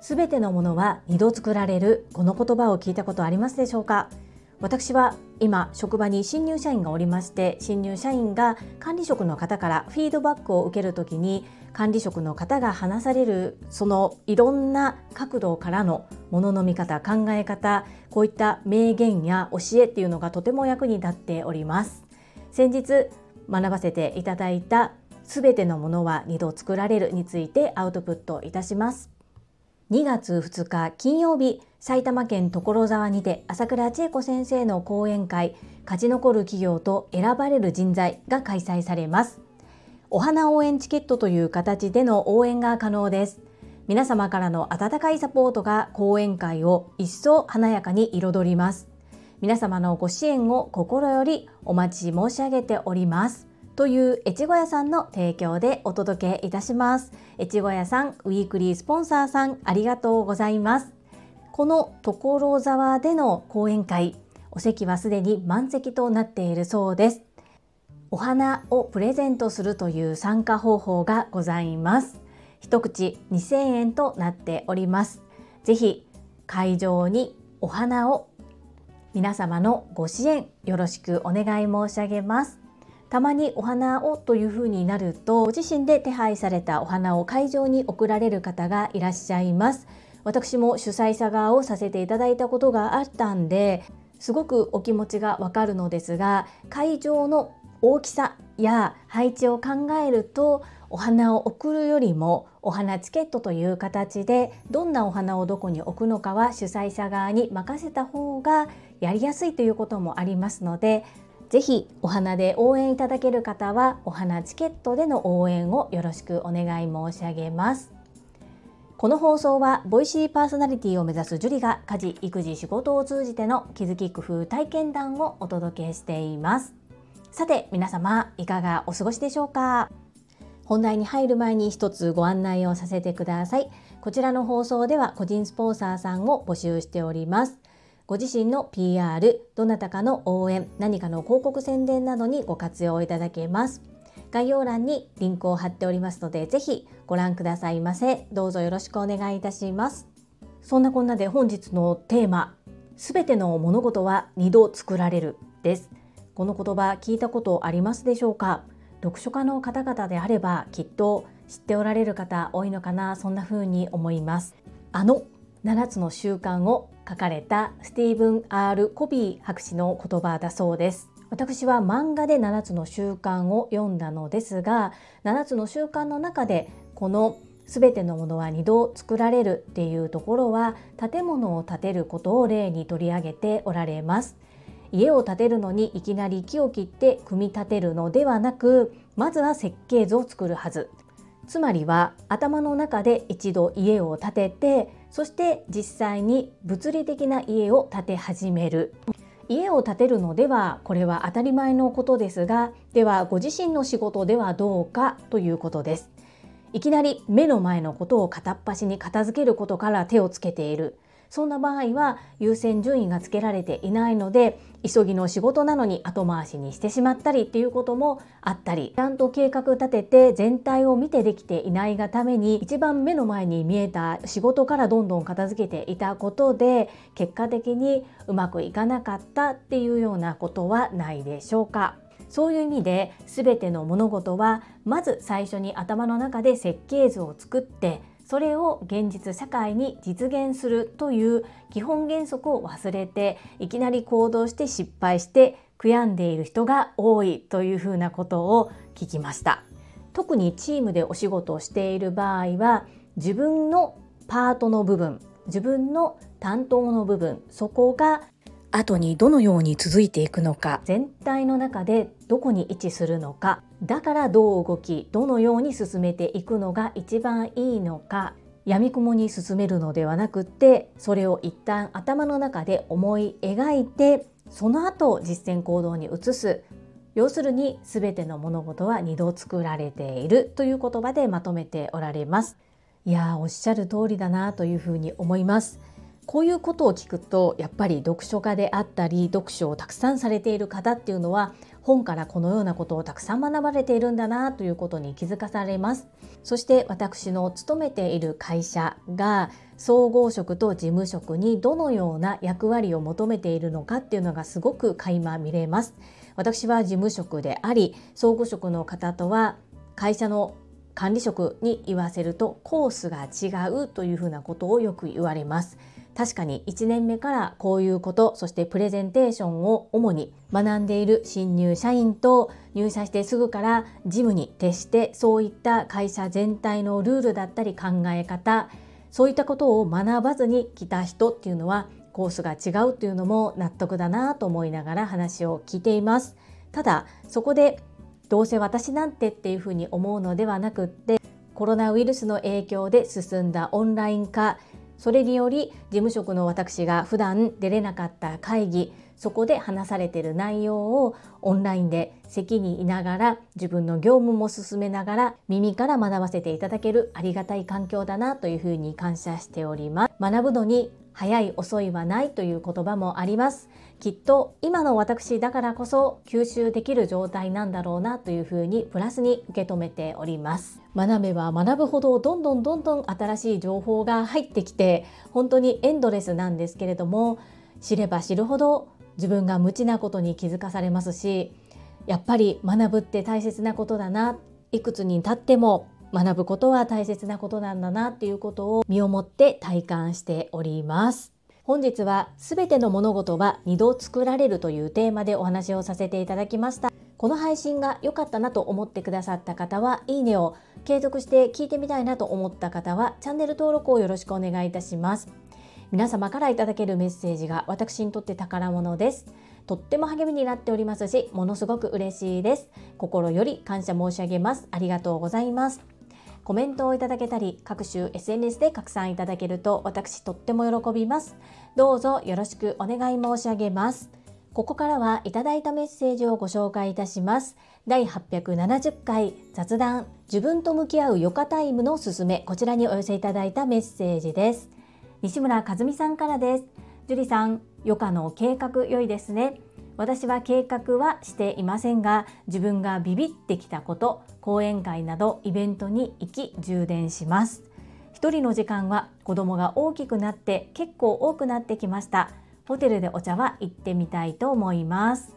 すべてのものは二度作られる。この言葉を聞いたことありますでしょうか？私は今職場に新入社員がおりまして新入社員が管理職の方からフィードバックを受けるときに管理職の方が話されるそのいろんな角度からのものの見方考え方こういった名言や教えっていうのがとても役に立っております。先日学ばせていただいたすべてのものは二度作られるについてアウトプットいたします。2月2日金曜日埼玉県所沢にて朝倉千恵子先生の講演会勝ち残る企業と選ばれる人材が開催されます。お花応援チケットという形での応援が可能です。皆様からの温かいサポートが講演会を一層華やかに彩ります。皆様のご支援を心よりお待ち申し上げております。という越後屋さんの提供でお届けいたします。越後屋さんウィークリースポンサーさんありがとうございます。この所沢での講演会お席はすでに満席となっているそうです。お花をプレゼントするという参加方法がございます。一口2000円となっております。ぜひ会場にお花を皆様のご支援よろしくお願い申し上げます。たまにお花をというふうになるとご自身で手配されたお花を会場に送られる方がいらっしゃいます。私も主催者側をさせていただいたことがあったんですごくお気持ちがわかるのですが会場の大きさや配置を考えるとお花を送るよりもお花チケットという形でどんなお花をどこに置くのかは主催者側に任せた方がやりやすいということもありますのでぜひお花で応援いただける方はお花チケットでの応援をよろしくお願い申し上げます。この放送はボイシーパーソナリティを目指すジュリが家事育児仕事を通じての気づき工夫体験談をお届けしています。さて皆様いかがお過ごしでしょうか？本題に入る前に一つご案内をさせてください。こちらの放送では個人スポンサーさんを募集しております。ご自身の PR どなたかの応援何かの広告宣伝などにご活用いただけます概要欄にリンクを貼っておりますので、ぜひご覧くださいませ。どうぞよろしくお願いいたします。そんなこんなで本日のテーマ、すべての物事は二度作られるです。この言葉聞いたことありますでしょうか？読書家の方々であればきっと知っておられる方多いのかなそんな風に思いますあの7つの習慣を書かれたスティーブン・ R・ コビー博士の言葉だそうです。私は漫画で7つの習慣を読んだのですが7つの習慣の中でこの全てのものは2度作られるっていうところは建物を建てることを例に取り上げておられます。家を建てるのにいきなり木を切って組み立てるのではなくまずは設計図を作るはず。つまりは頭の中で一度家を建ててそして実際に物理的な家を建て始める。家を建てるのではこれは当たり前のことですがではご自身の仕事ではどうかということです。いきなり目の前のことを片っ端に片付けることから手をつけている。そんな場合は優先順位がつけられていないので急ぎの仕事なのに後回しにしてしまったりっていうこともあったりちゃんと計画立てて全体を見てできていないがために一番目の前に見えた仕事からどんどん片付けていたことで結果的にうまくいかなかったっていうようなことはないでしょうか。そういう意味で全ての物事はまず最初に頭の中で設計図を作ってそれを現実社会に実現するという基本原則を忘れていきなり行動して失敗して悔やんでいる人が多いというふうなことを聞きました。特にチームでお仕事をしている場合は自分のパートの部分自分の担当の部分そこが後にどのように続いていくのか全体の中でどこに位置するのかだからどう動きどのように進めていくのが一番いいのか闇雲に進めるのではなくってそれを一旦頭の中で思い描いてその後実践行動に移す。要するに全ての物事は二度作られているという言葉でまとめておられます。いやおっしゃる通りだなというふうに思います。こういうことを聞くとやっぱり読書家であったり読書をたくさんされている方っていうのは本からこのようなことをたくさん学ばれているんだなということに気づかされます。そして私の勤めている会社が総合職と事務職にどのような役割を求めているのかっていうのがすごく垣間見れます。私は事務職であり総合職の方とは会社の管理職に言わせるとコースが違うというふうなことをよく言われます。確かに1年目からこういうことそしてプレゼンテーションを主に学んでいる新入社員と入社してすぐから事務に徹してそういった会社全体のルールだったり考え方そういったことを学ばずに来た人っていうのはコースが違うっていうのも納得だなと思いながら話を聞いています。ただそこでどうせ私なんてっていうふうに思うのではなくってコロナウイルスの影響で進んだオンライン化それにより事務職の私が普段出れなかった会議そこで話されてる内容をオンラインで席にいながら自分の業務も進めながら耳から学ばせていただけるありがたい環境だなというふうに感謝しております。学ぶのに早い遅いはないという言葉もあります。きっと今の私だからこそ吸収できる状態なんだろうなというふうにプラスに受け止めております。学べば学ぶほどどんどんどんどん新しい情報が入ってきて本当にエンドレスなんですけれども知れば知るほど自分が無知なことに気づかされますしやっぱり学ぶって大切なことだないくつに経っても学ぶことは大切なことなんだなっていうことを身をもって体感しております。本日はすべての物事は二度作られるというテーマでお話をさせていただきました。この配信が良かったなと思ってくださった方はいいねを継続して聞いてみたいなと思った方はチャンネル登録をよろしくお願いいたします。皆様からいただけるメッセージが私にとって宝物です。とっても励みになっておりますしものすごく嬉しいです。心より感謝申し上げます。ありがとうございます。コメントをいただけたり各種 SNS で拡散いただけると私とっても喜びます。どうぞよろしくお願い申し上げます。ここからはいただいたメッセージをご紹介いたします。第870回雑談自分と向き合う余暇タイムのすすめ。こちらにお寄せいただいたメッセージです。西村和美さんからです。樹里さん余暇の計画良いですね。私は計画はしていませんが自分がビビってきたこと講演会などイベントに行き充電します。一人の時間は子供が大きくなって結構多くなってきました。ホテルでお茶は行ってみたいと思います。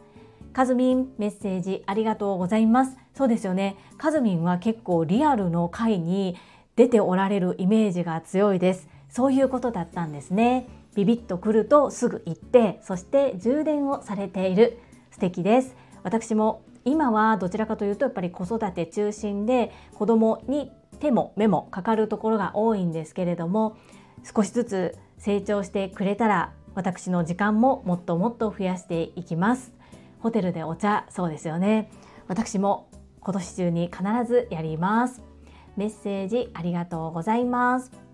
カズミンメッセージありがとうございます。そうですよね。カズミンは結構リアルの会に出ておられるイメージが強いです。そういうことだったんですね。ビビッとくるとすぐ行ってそして充電をされている。素敵です。私も今はどちらかというとやっぱり子育て中心で子供に手も目もかかるところが多いんですけれども少しずつ成長してくれたら私の時間ももっともっと増やしていきます。ホテルでお茶そうですよね。私も今年中に必ずやります。メッセージありがとうございます。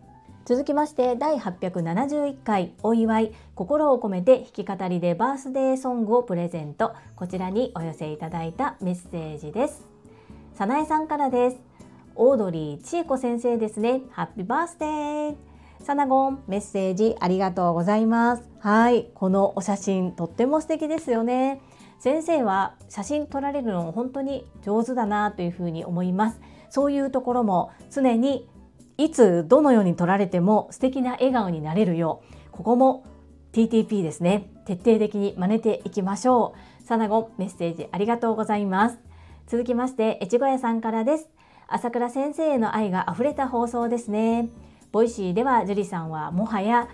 続きまして第871回お祝い心を込めて弾き語りでバースデーソングをプレゼント。こちらにお寄せいただいたメッセージです。さなえさんからです。オードリー千恵子先生ですね。ハッピーバースデー。サナゴンメッセージありがとうございます。はいこのお写真とっても素敵ですよね。先生は写真撮られるの本当に上手だなというふうに思います。そういうところも常にいつどのように撮られても素敵な笑顔になれるようここも TTP ですね。徹底的に真似ていきましょう。サナゴメッセージありがとうございます。続きまして越後屋さんからです。朝倉先生への愛が溢れた放送ですね。 Voicy では樹里さんはもはや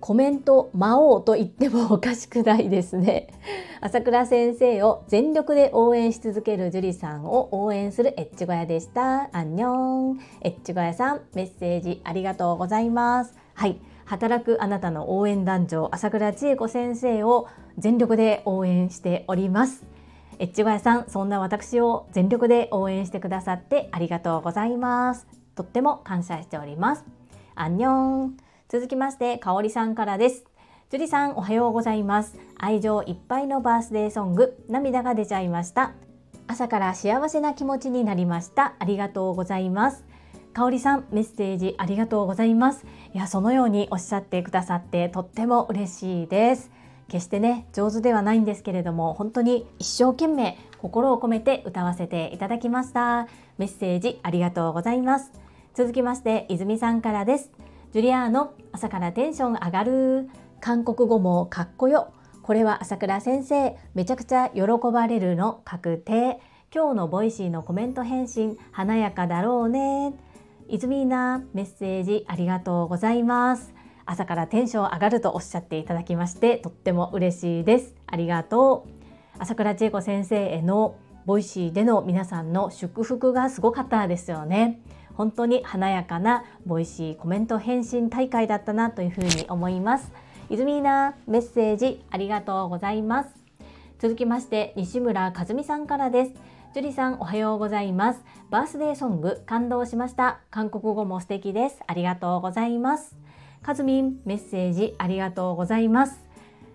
コメント魔王と言ってもおかしくないですね。朝倉先生を全力で応援し続ける樹里さんを応援するエッチ小屋でした。안녕。エッチ小屋さんメッセージありがとうございます。はい。働くあなたの応援団長朝倉千恵子先生を全力で応援しております。エッチ小屋さんそんな私を全力で応援してくださってありがとうございます。とっても感謝しております。アンニョン。続きまして、かおりさんからです。樹里さん、おはようございます。愛情いっぱいのバースデーソング、涙が出ちゃいました。朝から幸せな気持ちになりました。ありがとうございます。かおりさん、メッセージありがとうございます。いや、そのようにおっしゃってくださってとっても嬉しいです。決してね、上手ではないんですけれども、本当に一生懸命心を込めて歌わせていただきましたメッセージありがとうございます続きまして泉さんからですジュリアーノ朝からテンション上がる。韓国語もかっこよ。これは朝倉先生めちゃくちゃ喜ばれるの確定。今日の Voicy のコメント返信華やかだろうね。泉なメッセージありがとうございます。朝からテンション上がるとおっしゃっていただきましてとっても嬉しいです。ありがとう。朝倉千恵子先生への Voicy での皆さんの祝福がすごかったですよね。本当に華やかな Voicy コメント返信大会だったなというふうに思います。泉なメッセージありがとうございます。続きまして西村和美さんからです。ジュリさんおはようございます。バースデーソング感動しました。韓国語も素敵です。ありがとうございます。かずみんメッセージありがとうございます。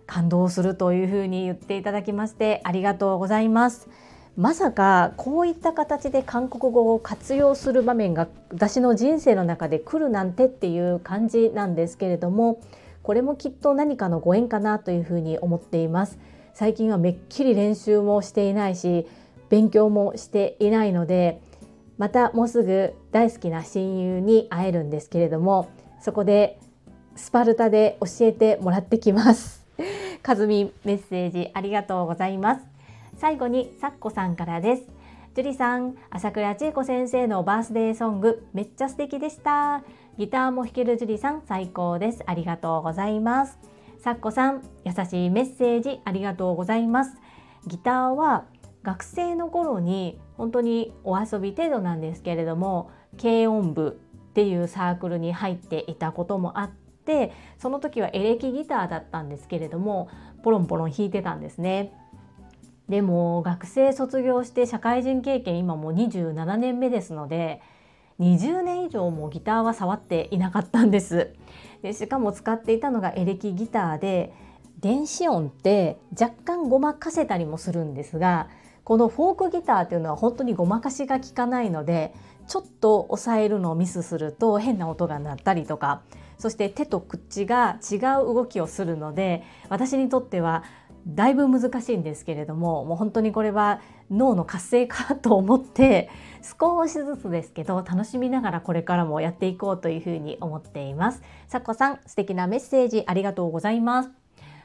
感動するというふうに言っていただきましてありがとうございます。まさかこういった形で韓国語を活用する場面が私の人生の中で来るなんてっていう感じなんですけれどもこれもきっと何かのご縁かなというふうに思っています。最近はめっきり練習もしていないし勉強もしていないのでまたもうすぐ大好きな親友に会えるんですけれどもそこでスパルタで教えてもらってきます。かずみメッセージありがとうございます。最後にさっこさんからです。樹里さん朝倉千恵子先生のバースデーソングめっちゃ素敵でした。ギターも弾ける樹里さん最高です。ありがとうございます。さっこさん優しいメッセージありがとうございます。ギターは学生の頃に本当にお遊び程度なんですけれども軽音部っていうサークルに入っていたこともあってその時はエレキギターだったんですけれどもポロンポロン弾いてたんですね。でも学生卒業して社会人経験今もう27年目ですので20年以上もギターは触っていなかったんです。でしかも使っていたのがエレキギターで電子音って若干ごまかせたりもするんですがこのフォークギターっていうのは本当にごまかしが効かないのでちょっと押さえるのをミスすると変な音が鳴ったりとかそして手と口が違う動きをするので私にとってはだいぶ難しいんですけれどももう本当にこれは脳の活性化と思って少しずつですけど楽しみながらこれからもやっていこうというふうに思っています。さっこさん素敵なメッセージありがとうございます。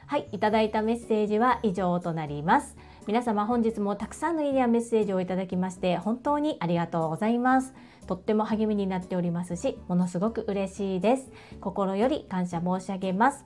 はい、いただいたメッセージは以上となります。皆様本日もたくさんのいいやメッセージをいただきまして本当にありがとうございます。とっても励みになっておりますし、ものすごく嬉しいです。心より感謝申し上げます。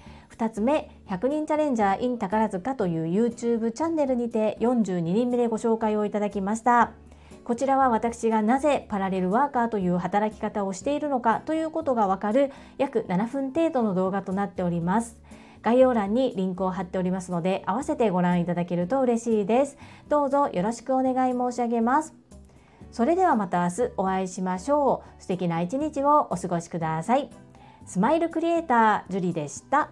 2つ目、100人チャレンジャー in 宝塚という YouTube チャンネルにて42人目でご紹介をいただきました。こちらは私がなぜパラレルワーカーという働き方をしているのかということがわかる約7分程度の動画となっております。概要欄にリンクを貼っておりますので、合わせてご覧いただけると嬉しいです。どうぞよろしくお願い申し上げます。それではまた明日お会いしましょう。素敵な一日をお過ごしください。スマイルクリエイター、ジュリでした。